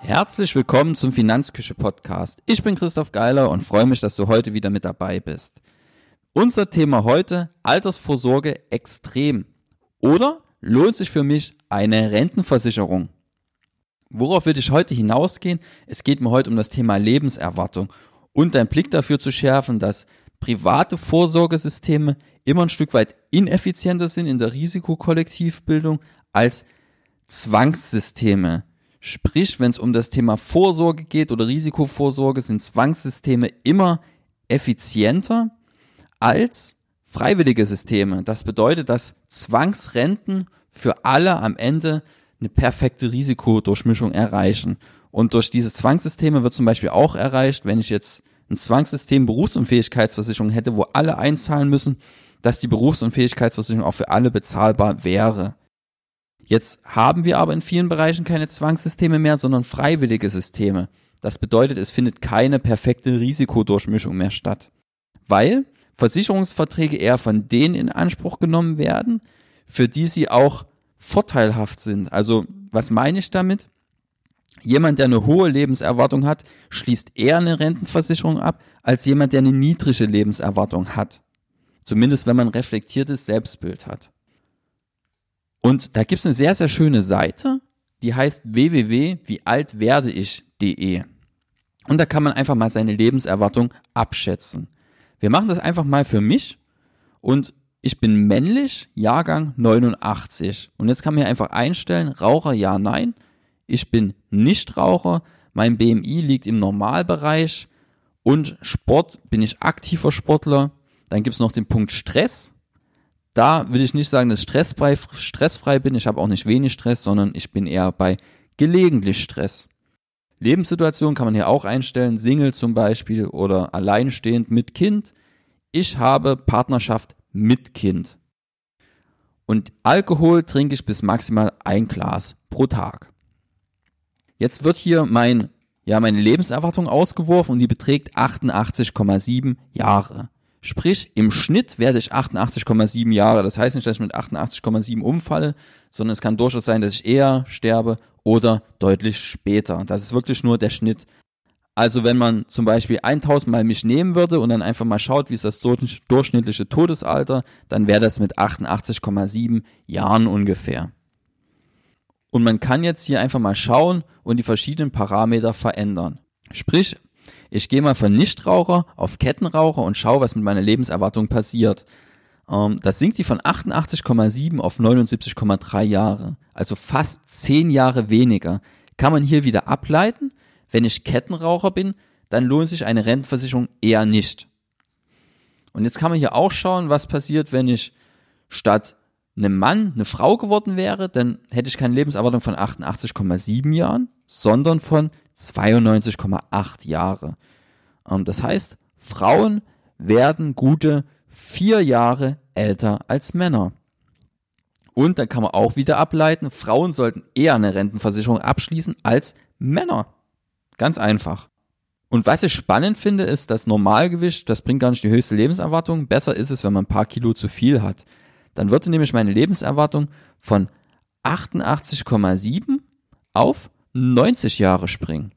Herzlich willkommen zum Finanzküche Podcast. Ich bin Christoph Geiler und freue mich, dass du heute wieder mit dabei bist. Unser Thema heute Altersvorsorge extrem. Oder lohnt sich für mich eine Rentenversicherung? Worauf würde ich heute hinausgehen? Es geht mir heute um das Thema Lebenserwartung und deinen Blick dafür zu schärfen, dass private Vorsorgesysteme immer ein Stück weit ineffizienter sind in der Risikokollektivbildung als Zwangssysteme. Sprich, wenn es um das Thema Vorsorge geht oder Risikovorsorge, sind Zwangssysteme immer effizienter als freiwillige Systeme. Das bedeutet, dass Zwangsrenten für alle am Ende eine perfekte Risikodurchmischung erreichen. Und durch diese Zwangssysteme wird zum Beispiel auch erreicht, wenn ich jetzt ein Zwangssystem Berufsunfähigkeitsversicherung hätte, wo alle einzahlen müssen, dass die Berufsunfähigkeitsversicherung auch für alle bezahlbar wäre. Jetzt haben wir aber in vielen Bereichen keine Zwangssysteme mehr, sondern freiwillige Systeme. Das bedeutet, es findet keine perfekte Risikodurchmischung mehr statt. Weil Versicherungsverträge eher von denen in Anspruch genommen werden, für die sie auch vorteilhaft sind. Also, was meine ich damit? Jemand, der eine hohe Lebenserwartung hat, schließt eher eine Rentenversicherung ab, als jemand, der eine niedrige Lebenserwartung hat. Zumindest wenn man reflektiertes Selbstbild hat. Und da gibt's eine sehr, sehr schöne Seite, die heißt www.wiealtwerdeich.de. Und da kann man einfach mal seine Lebenserwartung abschätzen. Wir machen das einfach mal für mich und ich bin männlich, Jahrgang 89. Und jetzt kann man hier einfach einstellen, Raucher ja, nein. Ich bin nicht Raucher, mein BMI liegt im Normalbereich und Sport bin ich aktiver Sportler. Dann gibt's noch den Punkt Stress da will ich nicht sagen, dass ich stressfrei, stressfrei bin. Ich habe auch nicht wenig Stress, sondern ich bin eher bei gelegentlich Stress. Lebenssituation kann man hier auch einstellen, Single zum Beispiel oder alleinstehend mit Kind. Ich habe Partnerschaft mit Kind. Und Alkohol trinke ich bis maximal ein Glas pro Tag. Jetzt wird hier mein, ja, meine Lebenserwartung ausgeworfen und die beträgt 88,7 Jahre. Sprich, im Schnitt werde ich 88,7 Jahre. Das heißt nicht, dass ich mit 88,7 umfalle, sondern es kann durchaus sein, dass ich eher sterbe oder deutlich später. Das ist wirklich nur der Schnitt. Also wenn man zum Beispiel 1000 Mal mich nehmen würde und dann einfach mal schaut, wie ist das durchschnittliche Todesalter, dann wäre das mit 88,7 Jahren ungefähr. Und man kann jetzt hier einfach mal schauen und die verschiedenen Parameter verändern. Sprich, ich gehe mal von Nichtraucher auf Kettenraucher und schaue, was mit meiner Lebenserwartung passiert. Ähm, das sinkt die von 88,7 auf 79,3 Jahre. Also fast 10 Jahre weniger. Kann man hier wieder ableiten, wenn ich Kettenraucher bin, dann lohnt sich eine Rentenversicherung eher nicht. Und jetzt kann man hier auch schauen, was passiert, wenn ich statt einem Mann eine Frau geworden wäre, dann hätte ich keine Lebenserwartung von 88,7 Jahren, sondern von 92,8 Jahre. Ähm, das heißt, Frauen werden gute vier Jahre älter als Männer. Und dann kann man auch wieder ableiten, Frauen sollten eher eine Rentenversicherung abschließen als Männer. Ganz einfach. Und was ich spannend finde, ist, dass Normalgewicht, das bringt gar nicht die höchste Lebenserwartung. Besser ist es, wenn man ein paar Kilo zu viel hat. Dann würde nämlich meine Lebenserwartung von 88,7 auf 90 Jahre springen.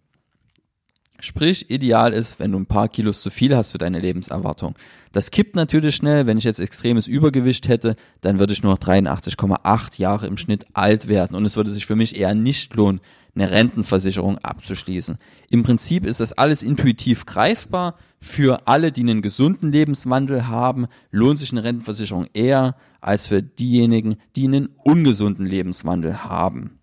Sprich, ideal ist, wenn du ein paar Kilos zu viel hast für deine Lebenserwartung. Das kippt natürlich schnell. Wenn ich jetzt extremes Übergewicht hätte, dann würde ich nur noch 83,8 Jahre im Schnitt alt werden. Und es würde sich für mich eher nicht lohnen, eine Rentenversicherung abzuschließen. Im Prinzip ist das alles intuitiv greifbar. Für alle, die einen gesunden Lebenswandel haben, lohnt sich eine Rentenversicherung eher als für diejenigen, die einen ungesunden Lebenswandel haben.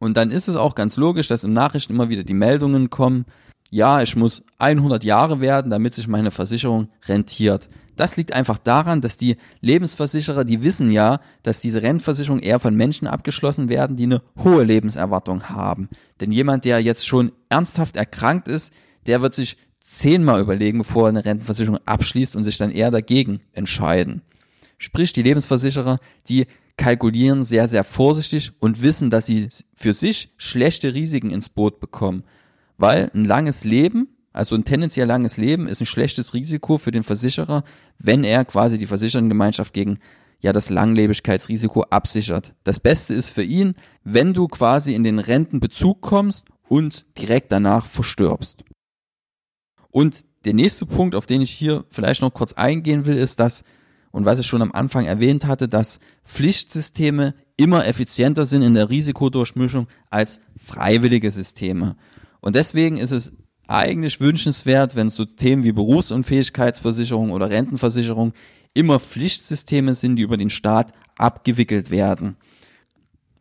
Und dann ist es auch ganz logisch, dass im Nachrichten immer wieder die Meldungen kommen, ja, ich muss 100 Jahre werden, damit sich meine Versicherung rentiert. Das liegt einfach daran, dass die Lebensversicherer, die wissen ja, dass diese Rentenversicherungen eher von Menschen abgeschlossen werden, die eine hohe Lebenserwartung haben. Denn jemand, der jetzt schon ernsthaft erkrankt ist, der wird sich zehnmal überlegen, bevor er eine Rentenversicherung abschließt und sich dann eher dagegen entscheiden. Sprich, die Lebensversicherer, die kalkulieren sehr, sehr vorsichtig und wissen, dass sie für sich schlechte Risiken ins Boot bekommen. Weil ein langes Leben, also ein tendenziell langes Leben, ist ein schlechtes Risiko für den Versicherer, wenn er quasi die Versichertengemeinschaft gegen ja das Langlebigkeitsrisiko absichert. Das Beste ist für ihn, wenn du quasi in den Rentenbezug kommst und direkt danach verstirbst. Und der nächste Punkt, auf den ich hier vielleicht noch kurz eingehen will, ist das, und was ich schon am Anfang erwähnt hatte, dass Pflichtsysteme immer effizienter sind in der Risikodurchmischung als freiwillige Systeme. Und deswegen ist es eigentlich wünschenswert, wenn so Themen wie Berufsunfähigkeitsversicherung oder Rentenversicherung immer Pflichtsysteme sind, die über den Staat abgewickelt werden.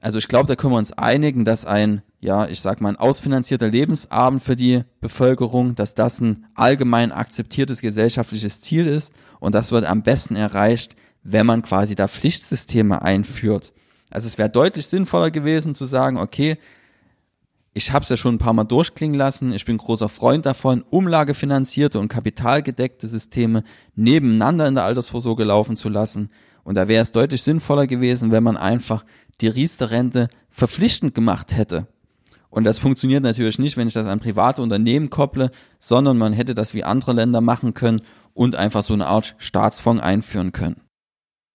Also ich glaube, da können wir uns einigen, dass ein, ja, ich sag mal, ein ausfinanzierter Lebensabend für die Bevölkerung, dass das ein allgemein akzeptiertes gesellschaftliches Ziel ist und das wird am besten erreicht, wenn man quasi da Pflichtsysteme einführt. Also es wäre deutlich sinnvoller gewesen zu sagen, okay, ich habe es ja schon ein paar Mal durchklingen lassen, ich bin großer Freund davon, umlagefinanzierte und kapitalgedeckte Systeme nebeneinander in der Altersvorsorge laufen zu lassen. Und da wäre es deutlich sinnvoller gewesen, wenn man einfach die Riester-Rente verpflichtend gemacht hätte. Und das funktioniert natürlich nicht, wenn ich das an private Unternehmen kopple, sondern man hätte das wie andere Länder machen können und einfach so eine Art Staatsfonds einführen können.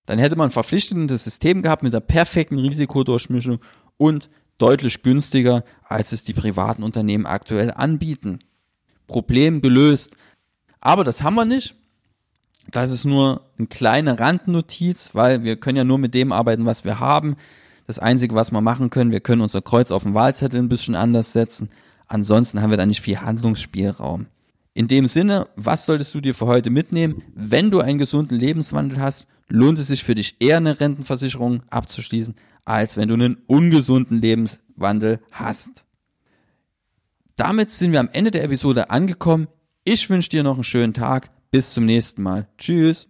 Dann hätte man ein verpflichtendes System gehabt mit der perfekten Risikodurchmischung und deutlich günstiger, als es die privaten Unternehmen aktuell anbieten. Problem gelöst. Aber das haben wir nicht. Das ist nur eine kleine Randnotiz, weil wir können ja nur mit dem arbeiten, was wir haben. Das Einzige, was wir machen können, wir können unser Kreuz auf dem Wahlzettel ein bisschen anders setzen. Ansonsten haben wir da nicht viel Handlungsspielraum. In dem Sinne, was solltest du dir für heute mitnehmen? Wenn du einen gesunden Lebenswandel hast, lohnt es sich für dich eher eine Rentenversicherung abzuschließen, als wenn du einen ungesunden Lebenswandel hast. Damit sind wir am Ende der Episode angekommen. Ich wünsche dir noch einen schönen Tag. Bis zum nächsten Mal. Tschüss.